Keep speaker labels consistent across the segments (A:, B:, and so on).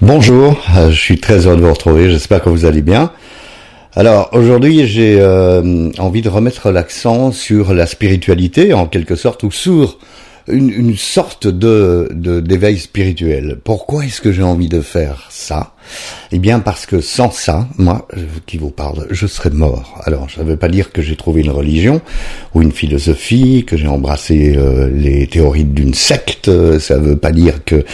A: Bonjour, euh, je suis très heureux de vous retrouver, j'espère que vous allez bien. Alors aujourd'hui j'ai euh, envie de remettre l'accent sur la spiritualité en quelque sorte ou sur une, sorte de d'éveil spirituel. Pourquoi est-ce que j'ai envie de faire ça? Eh bien parce que sans ça, moi qui vous parle, je serais mort. Alors ça ne veut pas dire que j'ai trouvé une religion ou une philosophie, que j'ai embrassé euh, les théories d'une secte, ça ne veut pas dire que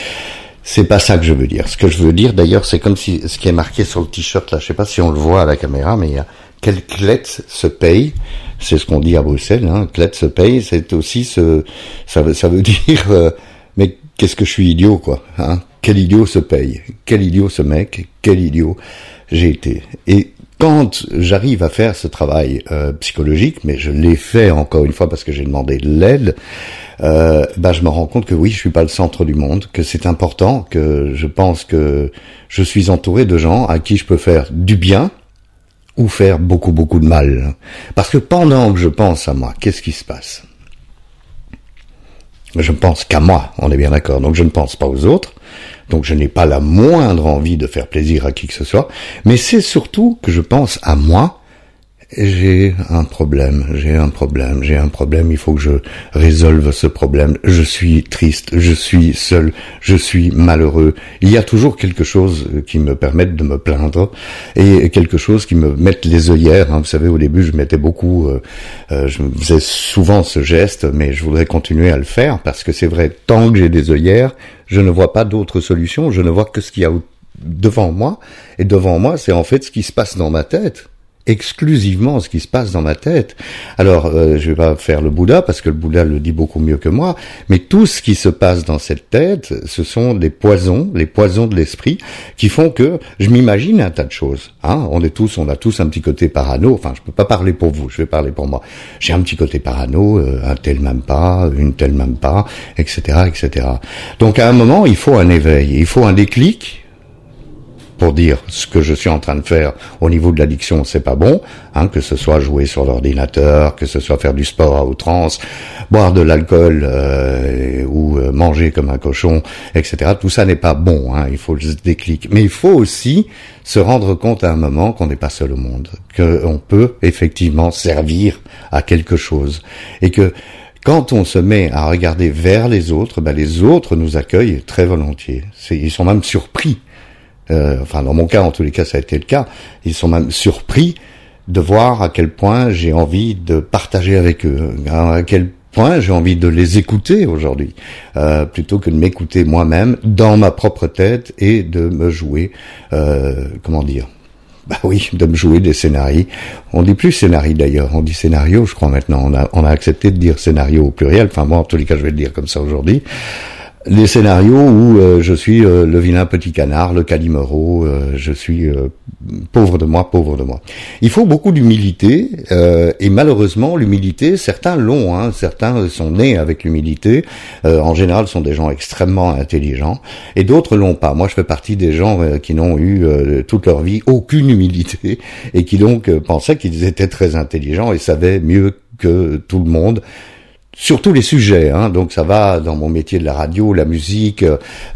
A: c'est pas ça que je veux dire. Ce que je veux dire, d'ailleurs, c'est comme si ce qui est marqué sur le t-shirt là, je sais pas si on le voit à la caméra, mais il y a quel clette se paye. C'est ce qu'on dit à Bruxelles. Hein, se paye, c'est aussi ce, ça veut, ça veut dire, euh, mais qu'est-ce que je suis idiot quoi. Hein quel idiot se paye. Quel idiot ce mec. Quel idiot j'ai été. Et quand j'arrive à faire ce travail euh, psychologique, mais je l'ai fait encore une fois parce que j'ai demandé de l'aide, euh, bah, je me rends compte que oui, je suis pas le centre du monde, que c'est important, que je pense que je suis entouré de gens à qui je peux faire du bien ou faire beaucoup beaucoup de mal. Parce que pendant que je pense à moi, qu'est-ce qui se passe? Je pense qu'à moi, on est bien d'accord. Donc je ne pense pas aux autres. Donc je n'ai pas la moindre envie de faire plaisir à qui que ce soit. Mais c'est surtout que je pense à moi j'ai un problème, j'ai un problème, j'ai un problème, il faut que je résolve ce problème. Je suis triste, je suis seul, je suis malheureux. Il y a toujours quelque chose qui me permette de me plaindre et quelque chose qui me mette les œillères. Hein. Vous savez, au début, je mettais beaucoup, euh, euh, je faisais souvent ce geste, mais je voudrais continuer à le faire parce que c'est vrai, tant que j'ai des œillères, je ne vois pas d'autre solution, je ne vois que ce qu'il y a devant moi. Et devant moi, c'est en fait ce qui se passe dans ma tête exclusivement ce qui se passe dans ma tête. Alors, euh, je vais pas faire le Bouddha parce que le Bouddha le dit beaucoup mieux que moi, mais tout ce qui se passe dans cette tête, ce sont des poisons, les poisons de l'esprit, qui font que je m'imagine un tas de choses. Hein on est tous, on a tous un petit côté parano. Enfin, je peux pas parler pour vous, je vais parler pour moi. J'ai un petit côté parano, euh, un tel même pas, une telle même pas, etc., etc. Donc, à un moment, il faut un éveil, il faut un déclic pour dire ce que je suis en train de faire au niveau de l'addiction, c'est pas bon, hein, que ce soit jouer sur l'ordinateur, que ce soit faire du sport à outrance, boire de l'alcool euh, ou euh, manger comme un cochon, etc. Tout ça n'est pas bon, hein, il faut le déclic. Mais il faut aussi se rendre compte à un moment qu'on n'est pas seul au monde, qu'on peut effectivement servir à quelque chose et que quand on se met à regarder vers les autres, ben les autres nous accueillent très volontiers. Ils sont même surpris euh, enfin dans mon cas en tous les cas ça a été le cas, ils sont même surpris de voir à quel point j'ai envie de partager avec eux, à quel point j'ai envie de les écouter aujourd'hui, euh, plutôt que de m'écouter moi-même dans ma propre tête et de me jouer, euh, comment dire, bah oui, de me jouer des scénarios. On dit plus scénario d'ailleurs, on dit scénario, je crois maintenant. On a, on a accepté de dire scénario au pluriel. Enfin moi, en tous les cas, je vais le dire comme ça aujourd'hui les scénarios où euh, je suis euh, le vilain petit canard, le calimero, euh, je suis pauvre de moi, pauvre de moi. Il faut beaucoup d'humilité et malheureusement l'humilité, certains l'ont, hein, certains sont nés avec l'humilité. en général, sont des gens extrêmement intelligents et d'autres l'ont pas. Moi, je fais partie des gens qui n'ont eu toute leur vie aucune humilité et qui donc pensaient qu'ils étaient très intelligents et savaient mieux que tout le monde sur tous les sujets, hein, donc ça va dans mon métier de la radio, la musique,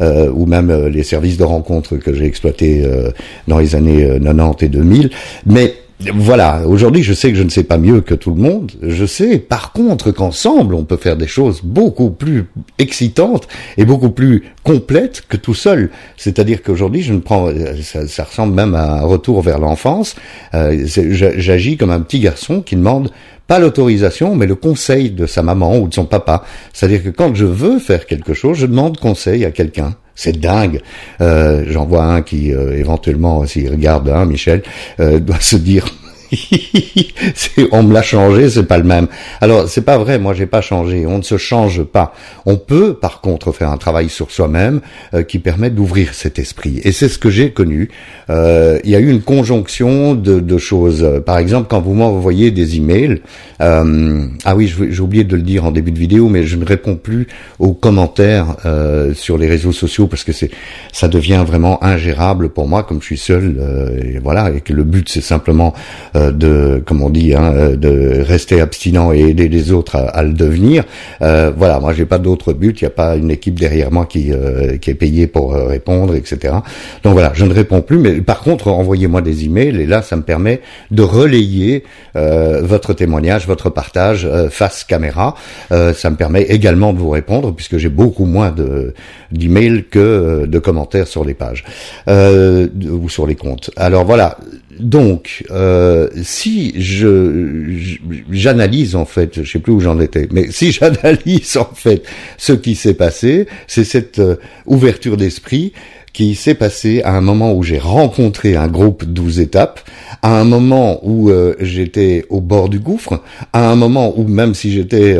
A: euh, ou même euh, les services de rencontre que j'ai exploités euh, dans les années 90 et 2000. Mais voilà, aujourd'hui je sais que je ne sais pas mieux que tout le monde, je sais par contre qu'ensemble on peut faire des choses beaucoup plus excitantes et beaucoup plus complètes que tout seul. C'est-à-dire qu'aujourd'hui je ne prends, ça, ça, ressemble même à un retour vers l'enfance, j'agis comme un petit garçon qui demande pas l'autorisation, mais le conseil de sa maman ou de son papa. C'est-à-dire que quand je veux faire quelque chose, je demande conseil à quelqu'un. C'est dingue. Euh, J'en vois un qui, euh, éventuellement, s'il regarde, hein, Michel, euh, doit se dire on me l'a changé, c'est pas le même. Alors c'est pas vrai, moi j'ai pas changé. On ne se change pas. On peut par contre faire un travail sur soi-même euh, qui permet d'ouvrir cet esprit. Et c'est ce que j'ai connu. Euh, il y a eu une conjonction de, de, choses. Par exemple, quand vous m'envoyez des emails, euh, ah oui, j'ai oublié de le dire en début de vidéo, mais je ne réponds plus aux commentaires euh, sur les réseaux sociaux parce que c'est ça devient vraiment ingérable pour moi comme je suis seul. et voilà, et que le but c'est simplement euh, de, comme on dit, hein, euh, de rester abstinent et aider les autres à, le devenir. Euh, voilà, moi j'ai pas d'autre but. Il n'y a pas une équipe derrière moi qui qui est payée pour répondre, etc. Donc voilà, je ne réponds plus. Mais par contre, envoyez-moi des emails et là, ça me permet de relayer votre témoignage, votre partage face caméra. ça me permet également de vous répondre puisque j'ai beaucoup moins de d'emails que de commentaires sur les pages ou sur les comptes. Alors voilà, donc, euh, si je j'analyse en fait, je sais plus où j'en étais, mais si j'analyse en fait ce qui s'est passé, c'est cette euh, ouverture d'esprit qui s'est passée à un moment où j'ai rencontré un groupe 12 étapes, à un moment où euh, j'étais au bord du gouffre, à un moment où même si j'étais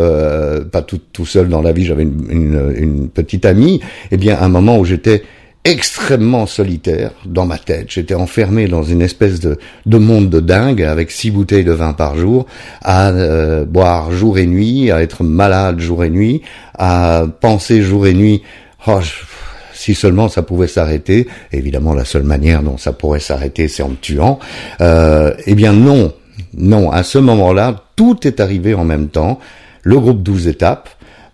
A: pas tout, tout seul dans la vie, j'avais une, une, une petite amie, eh bien à un moment où j'étais extrêmement solitaire dans ma tête. J'étais enfermé dans une espèce de, de, monde de dingue avec six bouteilles de vin par jour, à euh, boire jour et nuit, à être malade jour et nuit, à penser jour et nuit. Oh, si seulement ça pouvait s'arrêter. Évidemment, la seule manière dont ça pourrait s'arrêter, c'est en me tuant. Euh, eh bien non, non. À ce moment-là, tout est arrivé en même temps. Le groupe 12 étapes,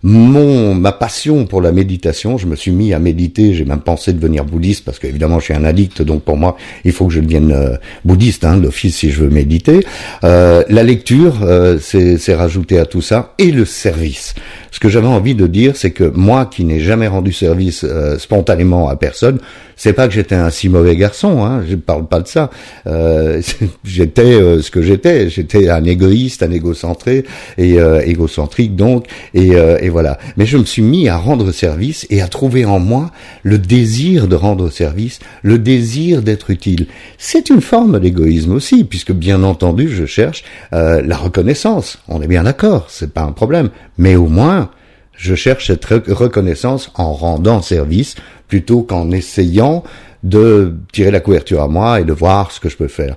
A: mon ma passion pour la méditation, je me suis mis à méditer, j'ai même pensé devenir bouddhiste parce qu'évidemment je suis un addict, donc pour moi il faut que je devienne euh, bouddhiste hein, d'office si je veux méditer. Euh, la lecture, euh, c'est rajouté à tout ça et le service. Ce que j'avais envie de dire, c'est que moi qui n'ai jamais rendu service euh, spontanément à personne, c'est pas que j'étais un si mauvais garçon, hein, je parle pas de ça. Euh, j'étais ce que j'étais, j'étais un égoïste, un égocentré et égocentrique donc, et, voilà. Mais je me suis mis à rendre service et à trouver en moi le désir de rendre service, le désir d'être utile. C'est une forme d'égoïsme aussi, puisque bien entendu, je cherche la reconnaissance. On est bien d'accord, c'est pas un problème. Mais au moins, je cherche cette reconnaissance en rendant service plutôt qu'en essayant de tirer la couverture à moi et de voir ce que je peux faire.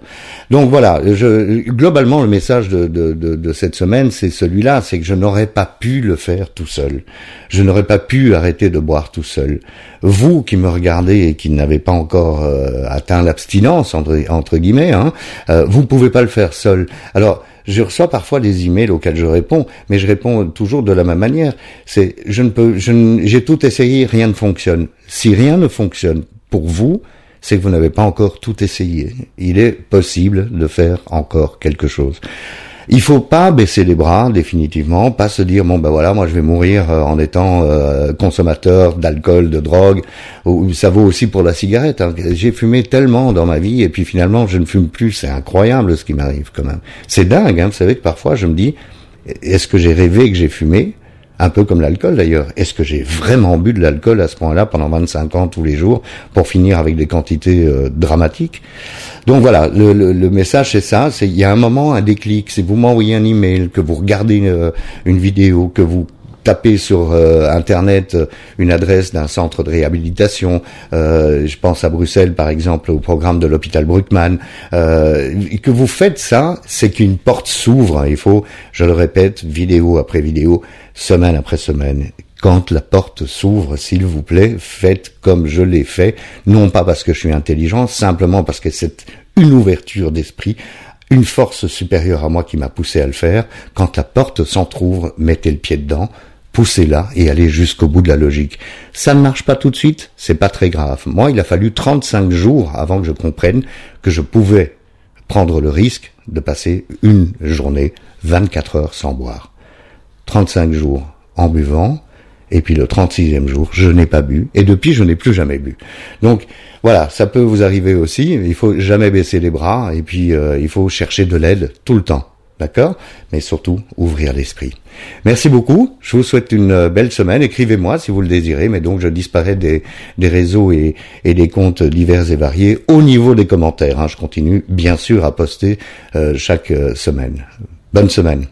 A: Donc voilà, je, globalement le message de, de, de, cette semaine, c'est celui-là, c'est que je n'aurais pas pu le faire tout seul. Je n'aurais pas pu arrêter de boire tout seul. Vous qui me regardez et qui n'avez pas encore euh, atteint l'abstinence entre, guillemets, hein, euh, vous ne pouvez pas le faire seul. Alors je reçois parfois des emails auxquels je réponds, mais je réponds toujours de la même manière. C'est je ne peux, j'ai tout essayé, rien ne fonctionne. Si rien ne fonctionne pour vous, c'est que vous n'avez pas encore tout essayé. Il est possible de faire encore quelque chose. Il faut pas baisser les bras définitivement, pas se dire bon ben voilà moi je vais mourir euh, en étant euh, consommateur d'alcool, de drogue. Ça vaut aussi pour la cigarette. Hein. J'ai fumé tellement dans ma vie et puis finalement je ne fume plus. C'est incroyable ce qui m'arrive quand même. C'est dingue. Hein. Vous savez que parfois je me dis est-ce que j'ai rêvé que j'ai fumé? Un peu comme l'alcool d'ailleurs. Est-ce que j'ai vraiment bu de l'alcool à ce point-là pendant 25 ans tous les jours pour finir avec des quantités euh, dramatiques? Donc voilà, le, message c'est ça, c'est il y a un moment, un déclic, c'est vous m'envoyez un email, que vous regardez euh, une vidéo, que vous tapez sur euh, internet une adresse d'un centre de réhabilitation, je pense à Bruxelles par exemple au programme de l'hôpital Bruckmann, que vous faites ça, c'est qu'une porte s'ouvre. Il faut, je le répète, vidéo après vidéo, semaine après semaine. Quand la porte s'ouvre, s'il vous plaît, faites comme je l'ai fait, non pas parce que je suis intelligent, simplement parce que c'est une ouverture d'esprit, une force supérieure à moi qui m'a poussé à le faire. Quand la porte s'entr'ouvre, mettez le pied dedans, poussez-la et allez jusqu'au bout de la logique. Ça ne marche pas tout de suite, c'est pas très grave. Moi, il a fallu 35 jours avant que je comprenne que je pouvais prendre le risque de passer une journée 24 heures sans boire. 35 jours en buvant, et puis le 36e jour, je n'ai pas bu, et depuis, je n'ai plus jamais bu. Donc voilà, ça peut vous arriver aussi, il faut jamais baisser les bras, et puis euh, il faut chercher de l'aide tout le temps. D'accord? Mais surtout, ouvrir l'esprit. Merci beaucoup. Je vous souhaite une euh, belle semaine. Écrivez-moi si vous le désirez. Mais donc, je disparais des, réseaux et, des comptes divers et variés au niveau des commentaires. Hein. Je continue, bien sûr, à poster euh, chaque semaine. Bonne semaine.